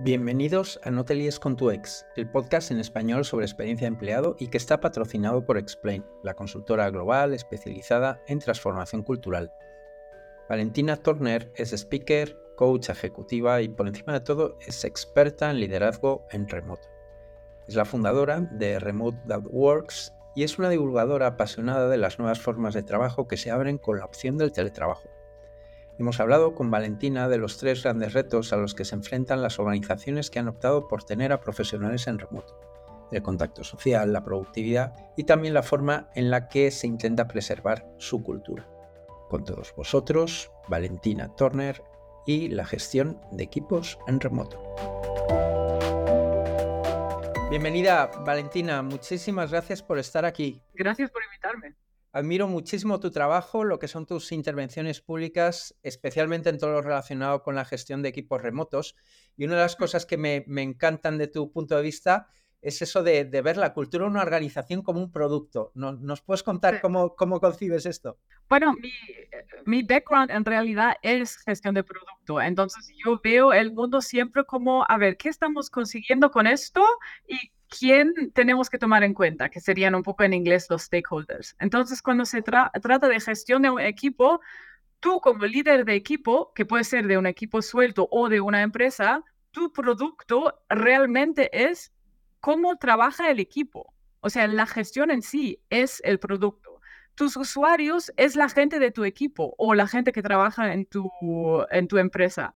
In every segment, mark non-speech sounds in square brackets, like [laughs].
Bienvenidos a No te líes con tu ex, el podcast en español sobre experiencia de empleado y que está patrocinado por Explain, la consultora global especializada en transformación cultural. Valentina Turner es speaker, coach ejecutiva y por encima de todo es experta en liderazgo en remoto. Es la fundadora de Remote That Works y es una divulgadora apasionada de las nuevas formas de trabajo que se abren con la opción del teletrabajo. Hemos hablado con Valentina de los tres grandes retos a los que se enfrentan las organizaciones que han optado por tener a profesionales en remoto. El contacto social, la productividad y también la forma en la que se intenta preservar su cultura. Con todos vosotros, Valentina Turner y la gestión de equipos en remoto. Bienvenida, Valentina. Muchísimas gracias por estar aquí. Gracias por invitarme. Admiro muchísimo tu trabajo, lo que son tus intervenciones públicas, especialmente en todo lo relacionado con la gestión de equipos remotos. Y una de las cosas que me, encantan de tu punto de vista es eso de, ver la cultura de una organización como un producto. ¿Nos, puedes contar cómo, cómo, concibes esto? Bueno, mi, mi, background en realidad es gestión de producto. Entonces yo veo el mundo siempre como, a ver, ¿qué estamos consiguiendo con esto? Y quién tenemos que tomar en cuenta, que serían un poco en inglés los stakeholders. Entonces, cuando se trata de gestión de un equipo, tú como líder de equipo, que puede ser de un equipo suelto o de una empresa, tu producto realmente es cómo trabaja el equipo. O sea, la gestión en sí es el producto. Tus usuarios es la gente de tu equipo o la gente que trabaja en tu, en tu empresa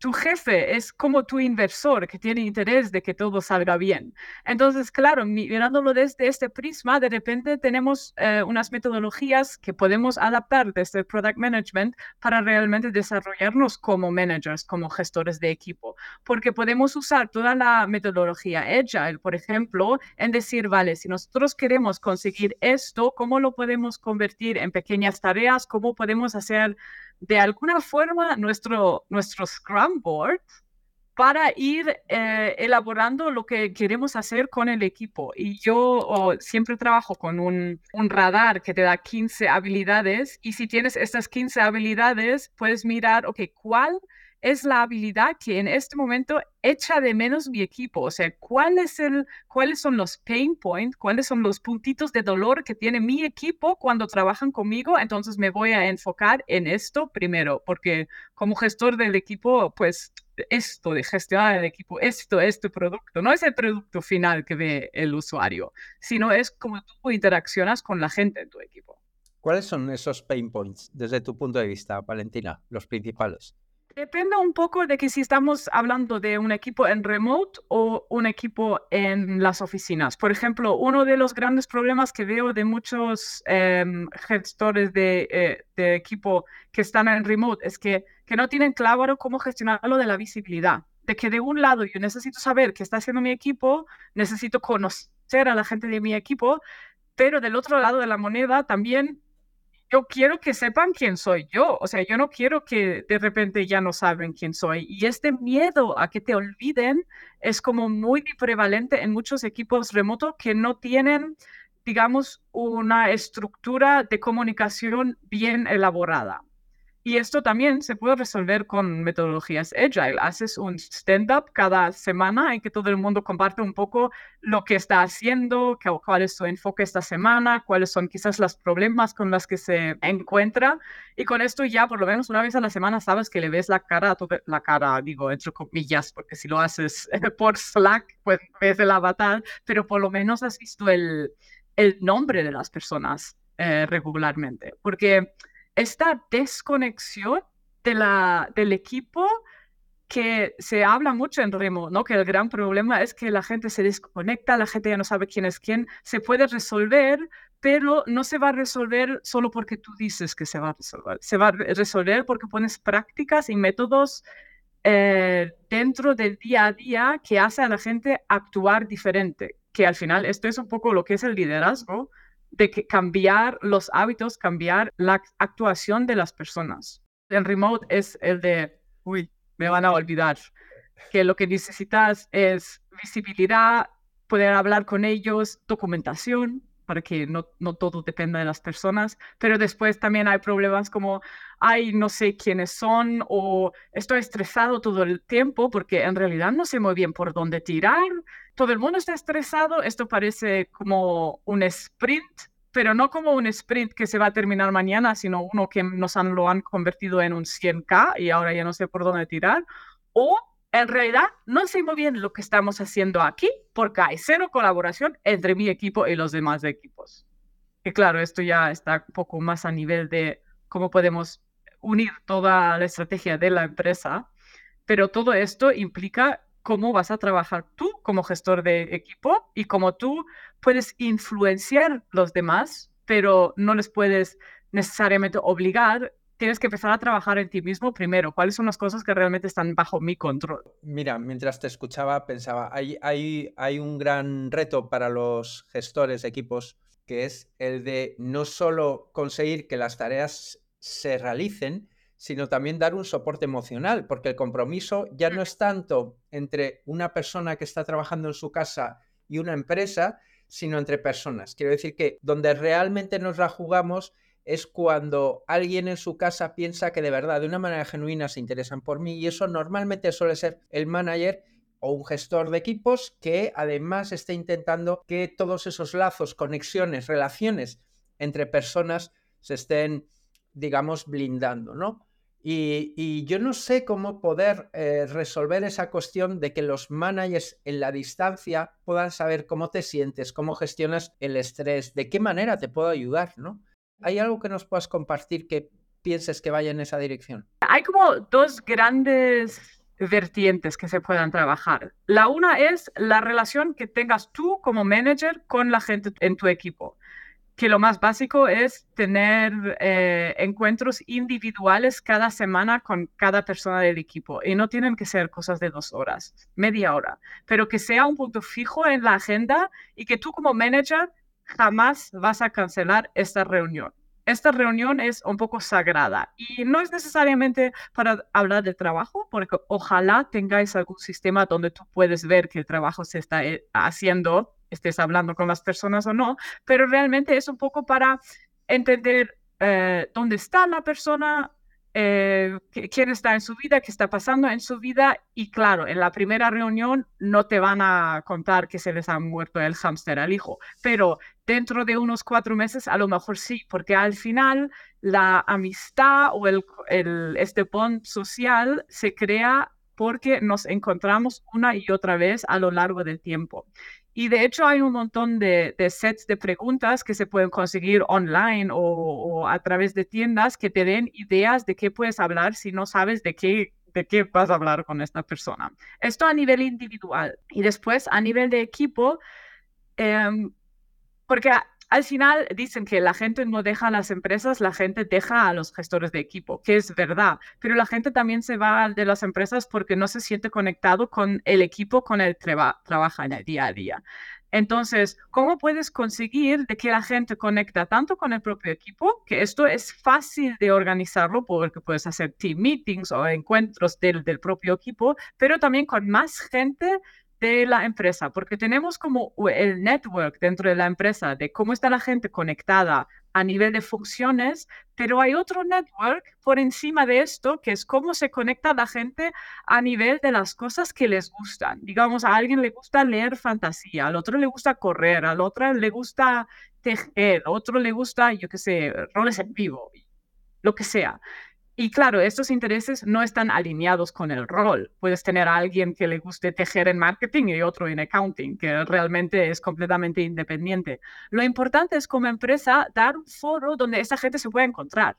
tu jefe es como tu inversor que tiene interés de que todo salga bien. Entonces, claro, mirándolo desde este prisma, de repente tenemos eh, unas metodologías que podemos adaptar desde product management para realmente desarrollarnos como managers, como gestores de equipo, porque podemos usar toda la metodología agile, por ejemplo, en decir, vale, si nosotros queremos conseguir esto, ¿cómo lo podemos convertir en pequeñas tareas? ¿Cómo podemos hacer de alguna forma nuestro, nuestro Scrum Board para ir eh, elaborando lo que queremos hacer con el equipo. Y yo siempre trabajo con un, un, radar que te da 15 habilidades y si tienes estas 15 habilidades, puedes mirar, ok, ¿cuál es la habilidad que en este momento echa de menos mi equipo. O sea, ¿cuál es el, ¿cuáles son los pain points? ¿Cuáles son los puntitos de dolor que tiene mi equipo cuando trabajan conmigo? Entonces me voy a enfocar en esto primero, porque como gestor del equipo, pues esto de gestionar el equipo, esto es tu producto. No es el producto final que ve el usuario, sino es como tú interaccionas con la gente en tu equipo. ¿Cuáles son esos pain points desde tu punto de vista, Valentina, los principales? Depende un poco de que si estamos hablando de un equipo en remote o un equipo en las oficinas. Por ejemplo, uno de los grandes problemas que veo de muchos em, gestores de, eh, de, equipo que están en remote es que, que no tienen claro cómo gestionar lo de la visibilidad. De que de un lado yo necesito saber qué está haciendo mi equipo, necesito conocer a la gente de mi equipo, pero del otro lado de la moneda también yo quiero que sepan quién soy yo. O sea, yo no quiero que de repente ya no saben quién soy. Y este miedo a que te olviden es como muy prevalente en muchos equipos remotos que no tienen, digamos, una estructura de comunicación bien elaborada. Y esto también se puede resolver con metodologías agile. Haces un stand-up cada semana en que todo el mundo comparte un poco lo que está haciendo, cuál es su enfoque esta semana, cuáles son quizás los problemas con los que se encuentra. Y con esto ya por lo menos una vez a la semana sabes que le ves la cara, la cara, digo, entre comillas, porque si lo haces [laughs] por Slack, pues ves el avatar, pero por lo menos has visto el, el nombre de las personas eh, regularmente. Porque esta desconexión del equipo que se habla mucho en Remo, ¿no? Que el gran problema es que la gente se desconecta, la gente ya no sabe quién es quién, se puede resolver, pero no se va a resolver solo porque tú dices que se va a resolver, se va a resolver porque pones prácticas y métodos eh, dentro del día a día que hace a la gente actuar diferente, que al final esto es un poco lo que es el liderazgo, de que cambiar los hábitos, cambiar la actuación de las personas. El remote es el de, uy, me van a olvidar, que lo que necesitas es visibilidad, poder hablar con ellos, documentación, para que no, no todo dependa de las personas, pero después también hay problemas como, ay, no sé quiénes son o estoy estresado todo el tiempo porque en realidad no sé muy bien por dónde tirar, todo el mundo está estresado, esto parece como un sprint pero no como un sprint que se va a terminar mañana, sino uno que nos han, lo han convertido en un 100K y ahora ya no sé por dónde tirar. O en realidad no sé muy bien lo que estamos haciendo aquí porque hay cero colaboración entre mi equipo y los demás equipos. Y claro, esto ya está un poco más a nivel de cómo podemos unir toda la estrategia de la empresa, pero todo esto implica cómo vas a trabajar tú como gestor de equipo y cómo tú puedes influenciar los demás, pero no les puedes necesariamente obligar. Tienes que empezar a trabajar en ti mismo primero. ¿Cuáles son las cosas que realmente están bajo mi control? Mira, mientras te escuchaba, pensaba, hay, hay, hay un gran reto para los gestores de equipos que es el de no solo conseguir que las tareas se realicen, sino también dar un soporte emocional, porque el compromiso ya no es tanto entre una persona que está trabajando en su casa y una empresa, sino entre personas. Quiero decir que donde realmente nos la jugamos es cuando alguien en su casa piensa que de verdad, de una manera genuina, se interesan por mí y eso normalmente suele ser el manager o un gestor de equipos que además esté intentando que todos esos lazos, conexiones, relaciones entre personas se estén, digamos, blindando, ¿no? Y, yo no sé cómo poder eh, resolver esa cuestión de que los managers en la distancia puedan saber cómo te sientes, cómo gestionas el estrés, de qué manera te puedo ayudar, ¿no? ¿Hay algo que nos puedas compartir que pienses que vaya en esa dirección? Hay como dos grandes vertientes que se puedan trabajar. La una es la relación que tengas tú como manager con la gente en tu equipo que lo más básico es tener eh, encuentros individuales cada semana con cada persona del equipo y no tienen que ser cosas de dos horas, media hora, pero que sea un punto fijo en la agenda y que tú como manager jamás vas a cancelar esta reunión. Esta reunión es un poco sagrada y no es necesariamente para hablar de trabajo, porque ojalá tengáis algún sistema donde tú puedes ver que el trabajo se está eh, haciendo estés hablando con las personas o no, pero realmente es un poco para entender eh, dónde está la persona, eh, quién está en su vida, qué está pasando en su vida. Y claro, en la primera reunión no te van a contar que se les ha muerto el hámster al hijo, pero dentro de unos cuatro meses a lo mejor sí, porque al final la amistad o el, el, este bond social se crea porque nos encontramos una y otra vez a lo largo del tiempo. Y de hecho hay un montón de, sets de preguntas que se pueden conseguir online o, a través de tiendas que te den ideas de qué puedes hablar si no sabes de qué, de qué vas a hablar con esta persona. Esto a nivel individual. Y después a nivel de equipo, em, porque al final dicen que la gente no deja a las empresas, la gente deja a los gestores de equipo, que es verdad, pero la gente también se va de las empresas porque no se siente conectado con el equipo con el que trabaja en el día a día. Entonces, ¿cómo puedes conseguir que la gente conecta tanto con el propio equipo, que esto es fácil de organizarlo porque puedes hacer team meetings o encuentros del propio equipo, pero también con más gente de la empresa, porque tenemos como el network dentro de la empresa de cómo está la gente conectada a nivel de funciones, pero hay otro network por encima de esto, que es cómo se conecta la gente a nivel de las cosas que les gustan. Digamos, a alguien le gusta leer fantasía, al otro le gusta correr, al otro le gusta tejer, al otro le gusta, yo qué sé, roles en vivo, lo que sea. Y claro, estos intereses no están alineados con el rol. Puedes tener a alguien que le guste tejer en marketing y otro en accounting, que realmente es completamente independiente. Lo importante es como empresa dar un foro donde esa gente se pueda encontrar,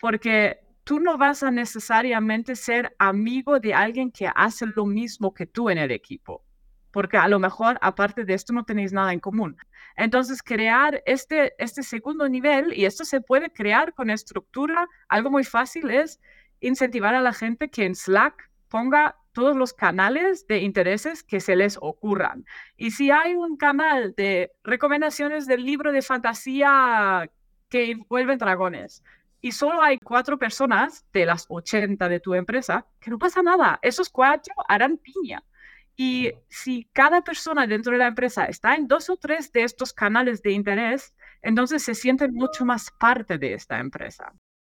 porque tú no vas a necesariamente ser amigo de alguien que hace lo mismo que tú en el equipo porque a lo mejor aparte de esto no tenéis nada en común. Entonces, crear este, este segundo nivel, y esto se puede crear con estructura, algo muy fácil es incentivar a la gente que en Slack ponga todos los canales de intereses que se les ocurran. Y si hay un canal de recomendaciones del libro de fantasía que envuelven dragones, y solo hay cuatro personas de las 80 de tu empresa, que no pasa nada. Esos cuatro harán piña Y si cada persona dentro de la empresa está en dos o tres de estos canales de interés, entonces se sienten mucho más parte de esta empresa.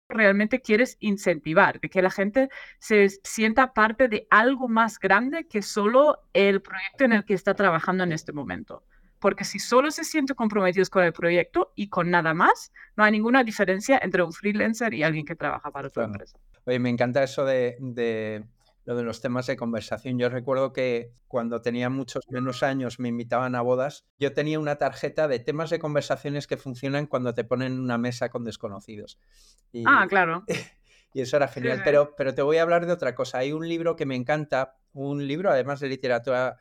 Realmente quieres incentivar, de que la gente se sienta parte de algo más grande que solo el proyecto en el que está trabajando en este momento. Porque si solo se sienten comprometidos con el proyecto y con nada más, no hay ninguna diferencia entre un freelancer y alguien que trabaja para otra empresa. Oye, me encanta eso de lo de los temas de conversación. Yo recuerdo que cuando tenía muchos menos años me invitaban a bodas, yo tenía una tarjeta de temas de conversaciones que funcionan cuando te ponen una mesa con desconocidos. ah, claro. [laughs] y eso era genial. Pero, pero te voy a hablar de otra cosa. Hay un libro que me encanta, un libro además de literatura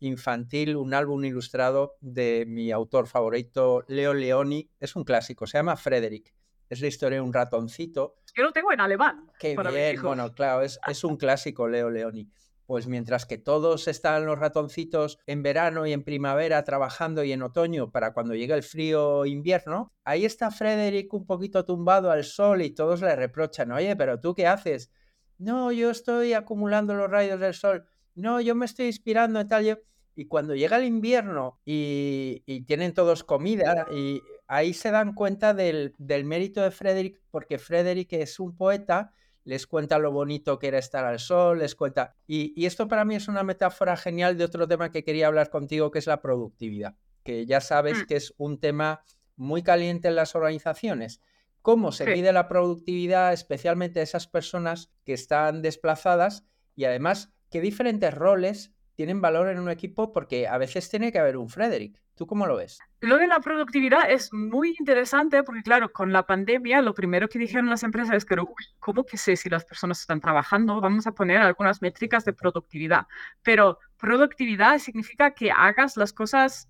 infantil, un álbum ilustrado de mi autor favorito, Leo Leoni. Es un clásico, se llama Frederick. Es la historia de un ratoncito. Yo lo tengo en alemán. Qué bien, bueno, claro, es, es un clásico, Leo Leoni. Pues mientras que todos están los ratoncitos en verano y en primavera trabajando y en otoño para cuando llegue el frío invierno, ahí está Frederick un poquito tumbado al sol y todos le reprochan, oye, pero tú qué haces? No, yo estoy acumulando los rayos del sol. No, yo me estoy inspirando en tal. Y cuando llega el invierno y, y tienen todos comida y ahí se dan cuenta del, mérito de Frederick, porque Frederick es un poeta, les cuenta lo bonito que era estar al sol, les cuenta... Y, esto para mí es una metáfora genial de otro tema que quería hablar contigo, que es la productividad, que ya sabes mm. que es un tema muy caliente en las organizaciones. ¿Cómo se mide la productividad, especialmente de esas personas que están desplazadas? Y además, ¿qué diferentes roles tienen valor en un equipo? Porque a veces tiene que haber un Frederick. ¿Tú cómo lo ves? Lo de la productividad es muy interesante porque, claro, con la pandemia lo primero que dijeron las empresas es que, ¿cómo que sé si las personas están trabajando? Vamos a poner algunas métricas de productividad. Pero productividad significa que hagas las cosas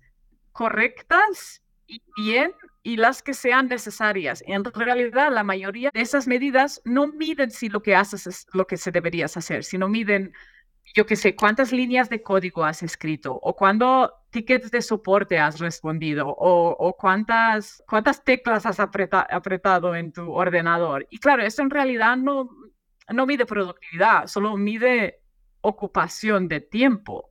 correctas y bien y las que sean necesarias. En realidad, la mayoría de esas medidas no miden si lo que haces es lo que se deberías hacer, sino miden yo qué sé, cuántas líneas de código has escrito o cuántos tickets de soporte has respondido o, cuántas, cuántas teclas has apretado en tu ordenador. Y claro, eso en realidad no, no mide productividad, solo mide ocupación de tiempo.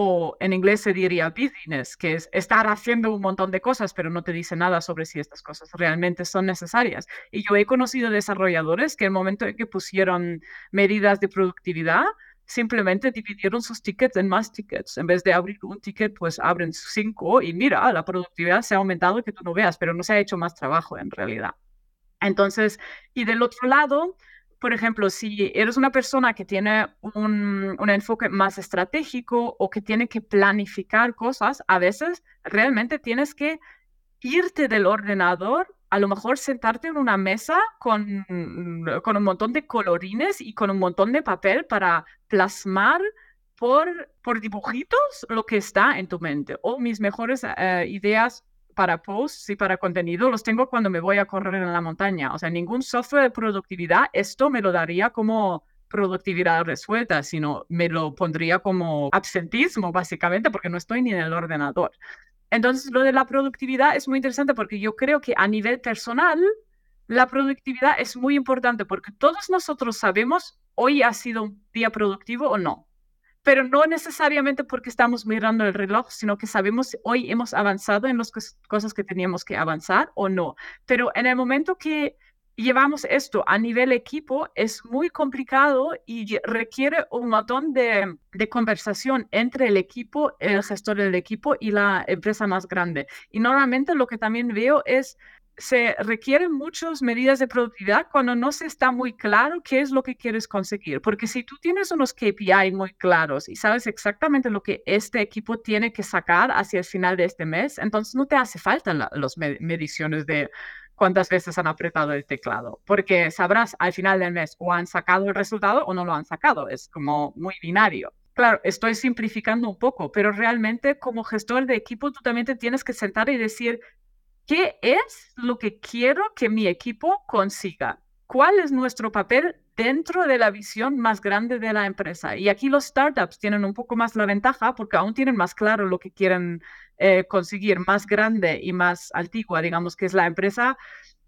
O en inglés se diría business, que es estar haciendo un montón de cosas, pero no te dice nada sobre si estas cosas realmente son necesarias. Y yo he conocido desarrolladores que el momento en que pusieron medidas de productividad, simplemente dividieron sus tickets en más tickets. En vez de abrir un ticket, pues abren cinco y mira, la productividad se ha aumentado que tú no veas, pero no se ha hecho más trabajo en realidad. Entonces, y del otro lado, por ejemplo, si eres una persona que tiene un, un, enfoque más estratégico o que tiene que planificar cosas, a veces realmente tienes que irte del ordenador a lo mejor sentarte en una mesa con, mm, con un montón de colorines y con un montón de papel para plasmar por, por dibujitos lo que está en tu mente. O mis mejores eh, ideas para posts y para contenido los tengo cuando me voy a correr en la montaña. O sea, ningún software de productividad, esto me lo daría como productividad resuelta, sino me lo pondría como absentismo, básicamente, porque no estoy ni en el ordenador. Entonces, lo de la productividad es muy interesante porque yo creo que a nivel personal, la productividad es muy importante porque todos nosotros sabemos hoy ha sido un día productivo o no. Pero no necesariamente porque estamos mirando el reloj, sino que sabemos hoy hemos avanzado en las cosas que teníamos que avanzar o no. Pero en el momento que llevamos esto a nivel equipo, es muy complicado y requiere un montón de, conversación entre el equipo, el gestor del equipo y la empresa más grande. Y normalmente lo que también veo es se requieren muchas medidas de productividad cuando no se está muy claro qué es lo que quieres conseguir. Porque si tú tienes unos KPI muy claros y sabes exactamente lo que este equipo tiene que sacar hacia el final de este mes, entonces no te hace falta las mediciones de cuántas veces han apretado el teclado, porque sabrás al final del mes o han sacado el resultado o no lo han sacado. Es como muy binario. Claro, estoy simplificando un poco, pero realmente como gestor de equipo tú también te tienes que sentar y decir, ¿qué es lo que quiero que mi equipo consiga? ¿Cuál es nuestro papel dentro de la visión más grande de la empresa? Y aquí los startups tienen un poco más la ventaja porque aún tienen más claro lo que quieren eh, conseguir más grande y más antigua, digamos que es la empresa,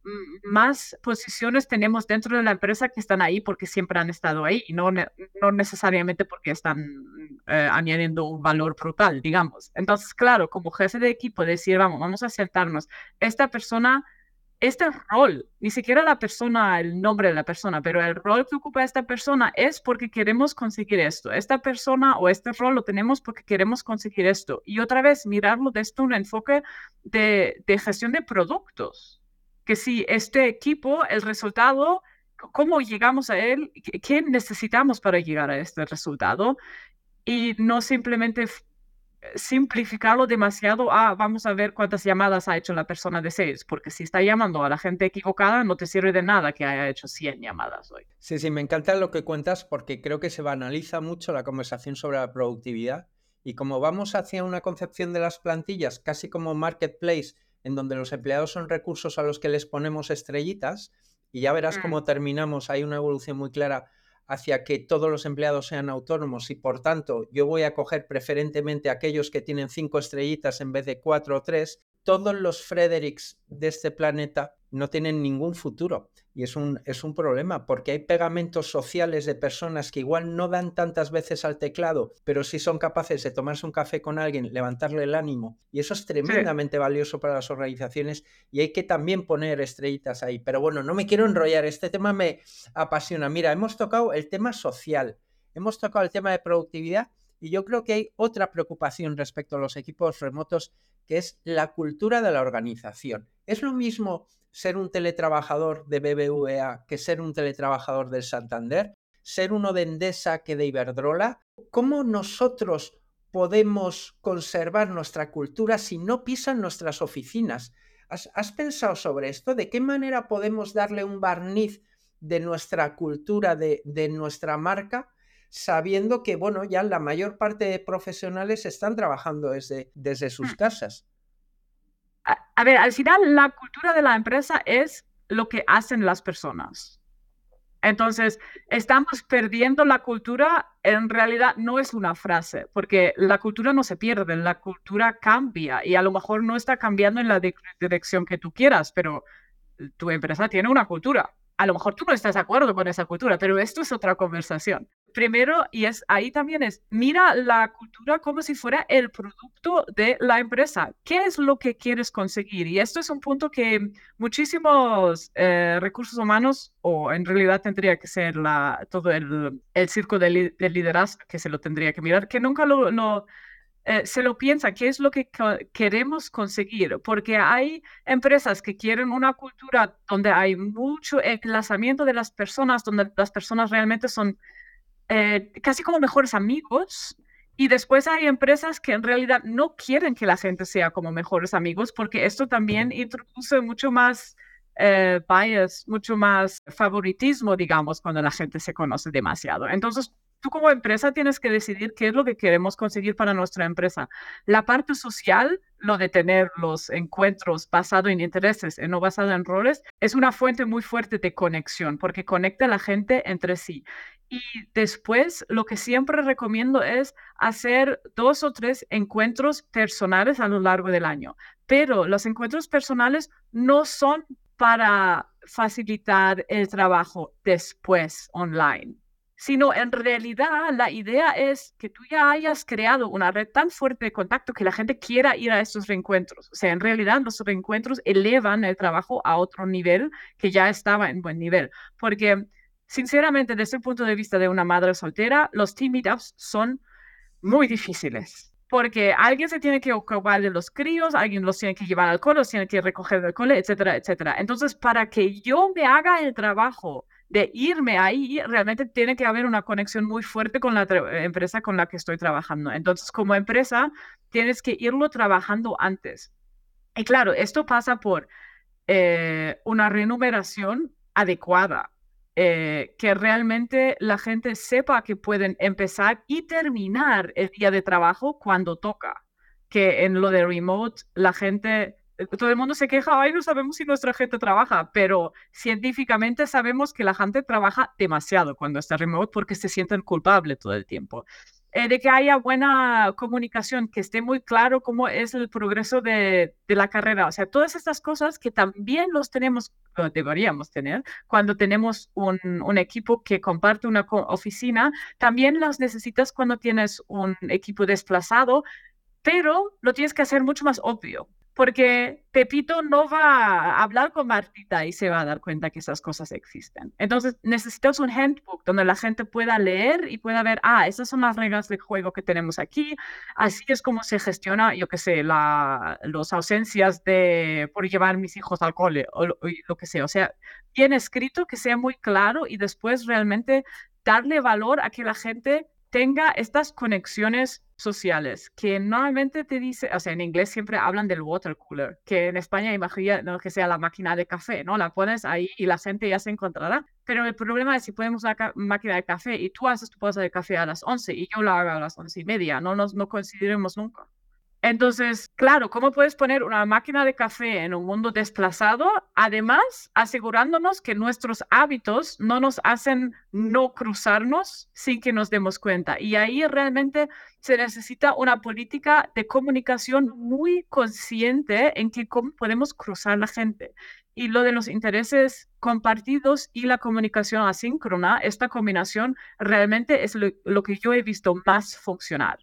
mm, más posiciones tenemos dentro de la empresa que están ahí porque siempre han estado ahí y no, no necesariamente porque están eh, añadiendo un valor brutal, digamos. Entonces, claro, como jefe de equipo, decir, vamos, vamos a acertarnos, esta persona este rol, ni siquiera la persona, el nombre de la persona, pero el rol que ocupa esta persona es porque queremos conseguir esto. Esta persona o este rol lo tenemos porque queremos conseguir esto. Y otra vez, mirarlo desde un enfoque de, de gestión de productos. Que si este equipo, el resultado, cómo llegamos a él, qué necesitamos para llegar a este resultado y no simplemente simplificarlo demasiado a vamos a ver cuántas llamadas ha hecho la persona de sales, porque si está llamando a la gente equivocada, no te sirve de nada que haya hecho 100 llamadas hoy. Sí, sí, me encanta lo que cuentas porque creo que se banaliza mucho la conversación sobre la productividad y como vamos hacia una concepción de las plantillas casi como marketplace, en donde los empleados son recursos a los que les ponemos estrellitas, y ya verás mm. cómo terminamos, hay una evolución muy clara hacia que todos los empleados sean autónomos y por tanto yo voy a coger preferentemente aquellos que tienen cinco estrellitas en vez de cuatro o tres, todos los Fredericks de este planeta no tienen ningún futuro. Y es un, es un problema porque hay pegamentos sociales de personas que igual no dan tantas veces al teclado, pero sí son capaces de tomarse un café con alguien, levantarle el ánimo. Y eso es tremendamente valioso para las organizaciones y hay que también poner estrellitas ahí. Pero bueno, no me quiero enrollar, este tema me apasiona. Mira, hemos tocado el tema social, hemos tocado el tema de productividad y yo creo que hay otra preocupación respecto a los equipos remotos, que es la cultura de la organización. Es lo mismo ser un teletrabajador de BBVA que ser un teletrabajador del Santander, ser uno de Endesa que de Iberdrola. ¿Cómo nosotros podemos conservar nuestra cultura si no pisan nuestras oficinas? ¿Has, pensado sobre esto? ¿De qué manera podemos darle un barniz de nuestra cultura, de, de nuestra marca, sabiendo que, bueno, ya la mayor parte de profesionales están trabajando desde, desde sus mm. casas? a ver, al final la cultura de la empresa es lo que hacen las personas. Entonces, estamos perdiendo la cultura, en realidad no es una frase, porque la cultura no se pierde, la cultura cambia y a lo mejor no está cambiando en la dirección que tú quieras, pero tu empresa tiene una cultura a lo mejor tú no estás de acuerdo con esa cultura, pero esto es otra conversación. Primero, y es ahí también es, mira la cultura como si fuera el producto de la empresa. ¿Qué es lo que quieres conseguir? Y esto es un punto que muchísimos eh, recursos humanos, o en realidad tendría que ser la, todo el, el circo de, liderazgo que se lo tendría que mirar, que nunca lo, lo eh, se lo piensa, qué es lo que queremos conseguir, porque hay empresas que quieren una cultura donde hay mucho emplazamiento de las personas, donde las personas realmente son eh, casi como mejores amigos, y después hay empresas que en realidad no quieren que la gente sea como mejores amigos, porque esto también introduce mucho más eh, bias, mucho más favoritismo, digamos, cuando la gente se conoce demasiado. Entonces, tú como empresa tienes que decidir qué es lo que queremos conseguir para nuestra empresa. La parte social, lo de tener los encuentros basados en intereses y no basado en roles, es una fuente muy fuerte de conexión porque conecta a la gente entre sí. Y después, lo que siempre recomiendo es hacer dos o tres encuentros personales a lo largo del año. Pero los encuentros personales no son para facilitar el trabajo después online sino en realidad la idea es que tú ya hayas creado una red tan fuerte de contacto que la gente quiera ir a estos reencuentros. O sea, en realidad los reencuentros elevan el trabajo a otro nivel que ya estaba en buen nivel. Porque, sinceramente, desde el punto de vista de una madre soltera, los team meetups son muy difíciles. Porque alguien se tiene que ocupar de los críos, alguien los tiene que llevar al cole, los tiene que recoger del cole, etcétera, etcétera. Entonces, para que yo me haga el trabajo de irme ahí, realmente tiene que haber una conexión muy fuerte con la empresa con la que estoy trabajando. Entonces, como empresa, tienes que irlo trabajando antes. Y claro, esto pasa por eh, una remuneración adecuada, eh, que realmente la gente sepa que pueden empezar y terminar el día de trabajo cuando toca, que en lo de remote la gente todo el mundo se queja, ay, no sabemos si nuestra gente trabaja, pero científicamente sabemos que la gente trabaja demasiado cuando está remote porque se sienten culpables todo el tiempo. eh, de que haya buena comunicación, que esté muy claro cómo es el progreso de, la carrera. O sea, todas estas cosas que también los tenemos, deberíamos tener, cuando tenemos un equipo que comparte una oficina, también las necesitas cuando tienes un equipo desplazado, pero lo tienes que hacer mucho más obvio porque Pepito no va a hablar con Martita y se va a dar cuenta que esas cosas existen. Entonces necesitas un handbook donde la gente pueda leer y pueda ver, ah, esas son las reglas del juego que tenemos aquí, así es como se gestiona, yo qué sé, la, las ausencias de por llevar mis hijos al cole o, o lo que sea. O sea, bien escrito, que sea muy claro y después realmente darle valor a que la gente tenga estas conexiones sociales, que normalmente te dice, o sea, en inglés siempre hablan del water cooler, que en España imagina ¿no? que sea la máquina de café, ¿no? La pones ahí y la gente ya se encontrará. Pero el problema es si ponemos la máquina de café y tú haces tu pausa de café a las 11 y yo la hago a las 11 y media, no nos no coincidiremos nunca. Entonces, claro, ¿cómo puedes poner una máquina de café en un mundo desplazado? Además, asegurándonos que nuestros hábitos no nos hacen no cruzarnos sin que nos demos cuenta. Y ahí realmente se necesita una política de comunicación muy consciente en que cómo podemos cruzar la gente. Y lo de los intereses compartidos y la comunicación asíncrona, esta combinación realmente es lo, lo que yo he visto más funcionar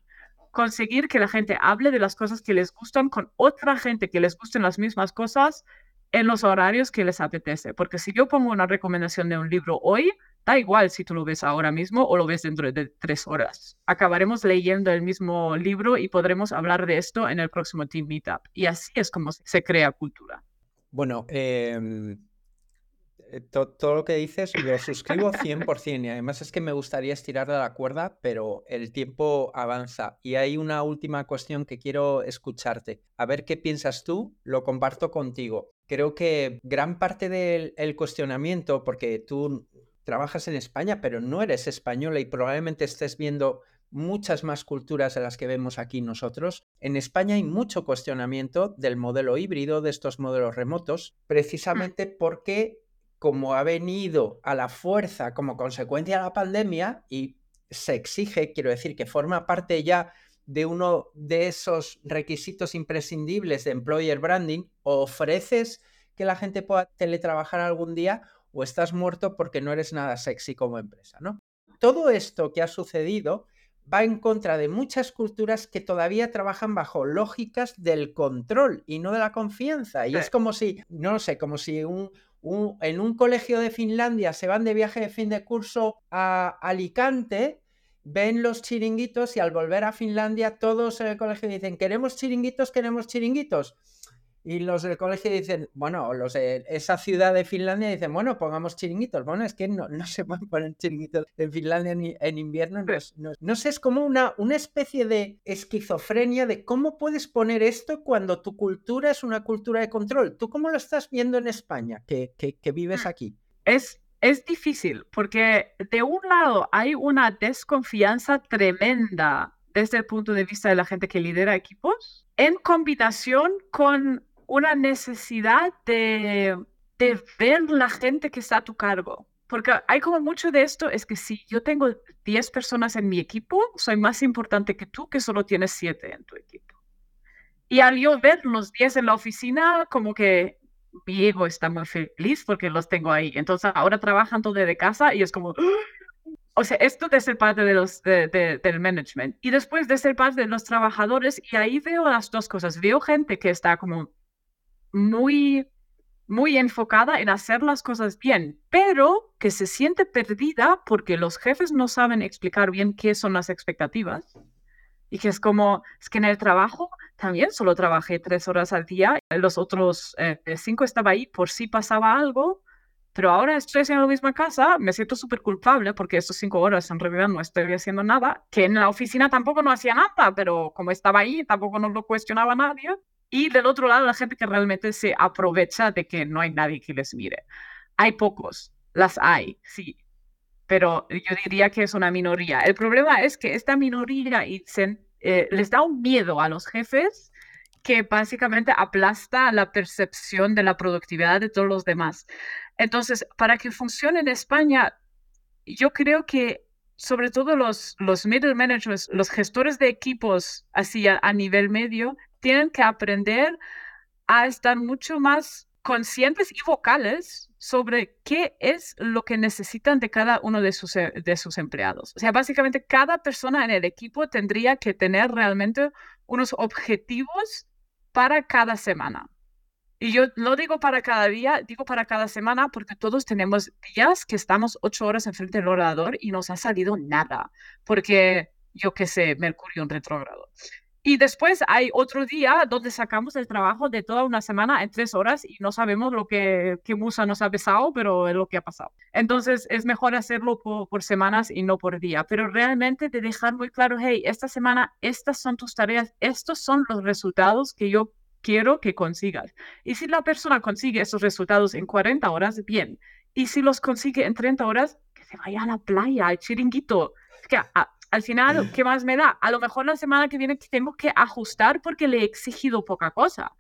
conseguir que la gente hable de las cosas que les gustan con otra gente que les gusten las mismas cosas en los horarios que les apetece. Porque si yo pongo una recomendación de un libro hoy, da igual si tú lo ves ahora mismo o lo ves dentro de tres horas. Acabaremos leyendo el mismo libro y podremos hablar de esto en el próximo Team Meetup. Y así es como se crea cultura. Bueno, eh, eh, todo lo que dices lo suscribo 100% y además es que me gustaría estirar de la cuerda, pero el tiempo avanza. Y hay una última cuestión que quiero escucharte. A ver qué piensas tú, lo comparto contigo. Creo que gran parte del cuestionamiento, porque tú trabajas en España, pero no eres española y probablemente estés viendo muchas más culturas de las que vemos aquí nosotros. En España hay mucho cuestionamiento del modelo híbrido, de estos modelos remotos, mm. precisamente porque como ha venido a la fuerza como consecuencia de la pandemia y se exige, quiero decir, que forma parte ya de uno de esos requisitos imprescindibles de employer branding, o ofreces que la gente pueda teletrabajar algún día o estás muerto porque no eres nada sexy como empresa, ¿no? Todo esto que ha sucedido va en contra de muchas culturas que todavía trabajan bajo lógicas del control y no de la confianza. Y es como si, no lo sé, como si un, en un colegio de Finlandia se van de viaje de fin de curso a Alicante, ven los chiringuitos y al volver a Finlandia todos en el colegio dicen, queremos chiringuitos, queremos chiringuitos. Y los del colegio dicen, bueno, los de esa ciudad de Finlandia dicen, bueno, pongamos chiringuitos. Bueno, es que no, no se pueden [laughs] poner chiringuitos en Finlandia ni en invierno. No, sé, es como una, una especie de esquizofrenia de cómo puedes poner esto cuando tu cultura es una cultura de control. ¿Tú cómo lo estás viendo en España, que, que, vives mm. aquí? Es, es difícil porque de un lado hay una desconfianza tremenda desde el punto de vista de la gente que lidera equipos, en combinación con una necesidad de, de ver la gente que está a tu cargo. Porque hay como mucho de esto, es que si yo tengo 10 personas en mi equipo, soy más importante que tú que solo tienes 7 en tu equipo. Y al yo ver los 10 en la oficina, como que mi ego está muy feliz porque los tengo ahí. Entonces ahora trabajan todo de casa y es como, [gasps] o sea, esto de ser parte de los, del management y después de ser parte de los trabajadores y ahí veo las dos cosas. Veo gente que está como muy, muy enfocada en hacer las cosas bien, pero que se siente perdida porque los jefes no saben explicar bien qué son las expectativas. Y que es como, es que en el trabajo también solo trabajé tres horas al día, los otros eh, cinco estaba ahí por si pasaba algo, pero ahora estoy haciendo la misma casa, me siento súper culpable porque estos cinco horas en realidad no estoy haciendo nada, que en la oficina tampoco no hacía nada, pero como estaba ahí, tampoco nos lo cuestionaba nadie. Y del otro lado, la gente que realmente se aprovecha de que no hay nadie que les mire. Hay pocos, las hay, sí, pero yo diría que es una minoría. El problema es que esta minoría eh, les da un miedo a los jefes que básicamente aplasta la percepción de la productividad de todos los demás. Entonces, para que funcione en España, yo creo que sobre todo los, los middle managers, los gestores de equipos así a, nivel medio, tienen que aprender a estar mucho más conscientes y vocales sobre qué es lo que necesitan de cada uno de sus, eh, de sus empleados. O sea, básicamente cada persona en el equipo tendría que tener realmente unos objetivos para cada semana. Y yo no digo para cada día, digo para cada semana, porque todos tenemos días que estamos ocho horas enfrente del orador y nos ha salido nada, porque yo qué sé, Mercurio en retrógrado. Y después hay otro día donde sacamos el trabajo de toda una semana en tres horas y no sabemos lo que, qué musa nos ha pesado, pero es lo que ha pasado. Entonces es mejor hacerlo por, semanas y no por día, pero realmente de dejar muy claro, hey, esta semana estas son tus tareas, estos son los resultados que yo quiero que consigas. Y si la persona consigue esos resultados en 40 horas, bien. Y si los consigue en 30 horas, que se vaya a la playa, chiringuito. que al final, ¿qué más me da? A lo mejor la semana que viene tengo que ajustar porque le he exigido poca cosa.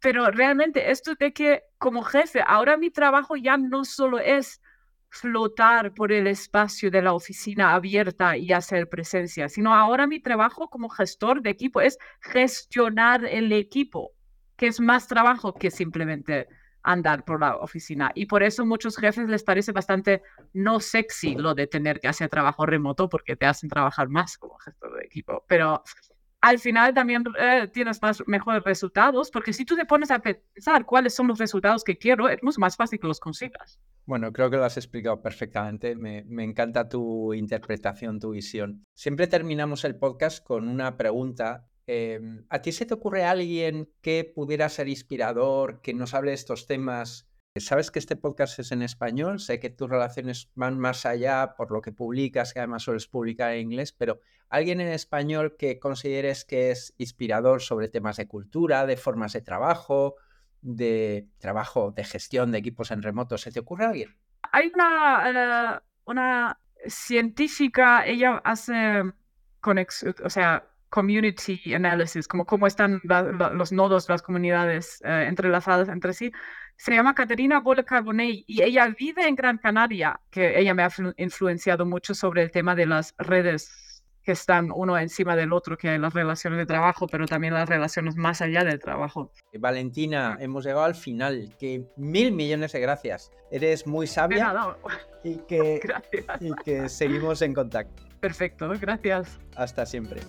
Pero realmente esto de que como jefe, ahora mi trabajo ya no solo es flotar por el espacio de la oficina abierta y hacer presencia, sino ahora mi trabajo como gestor de equipo es gestionar el equipo, que es más trabajo que simplemente andar por la oficina. Y por eso muchos jefes les parece bastante no sexy lo de tener que hacer trabajo remoto porque te hacen trabajar más como gestor de equipo. Pero al final también eh, tienes más mejores resultados, porque si tú te pones a pensar cuáles son los resultados que quiero, es mucho más fácil que los consigas. Bueno, creo que lo has explicado perfectamente. Me, me encanta tu interpretación, tu visión. Siempre terminamos el podcast con una pregunta. Em, ¿A ti se te ocurre alguien que pudiera ser inspirador, que nos hable de estos temas Sabes que este podcast es en español, sé que tus relaciones van más allá por lo que publicas, que además sueles publicar en inglés, pero alguien en español que consideres que es inspirador sobre temas de cultura, de formas de trabajo, de trabajo, de gestión de equipos en remoto, ¿se te ocurre alguien? Hay una, una científica, ella hace o sea, community analysis, como cómo están los nodos, las comunidades eh, entrelazadas entre sí se llama Caterina Bolle Carbonell y ella vive en Gran Canaria, que ella me ha influenciado mucho sobre el tema de las redes que están uno encima del otro, que hay las relaciones de trabajo, pero también las relaciones más allá del trabajo. Valentina, hemos llegado al final. Que mil millones de gracias. Eres muy sabia y [laughs] que, y que seguimos en contacto. Perfecto, gracias. Hasta siempre.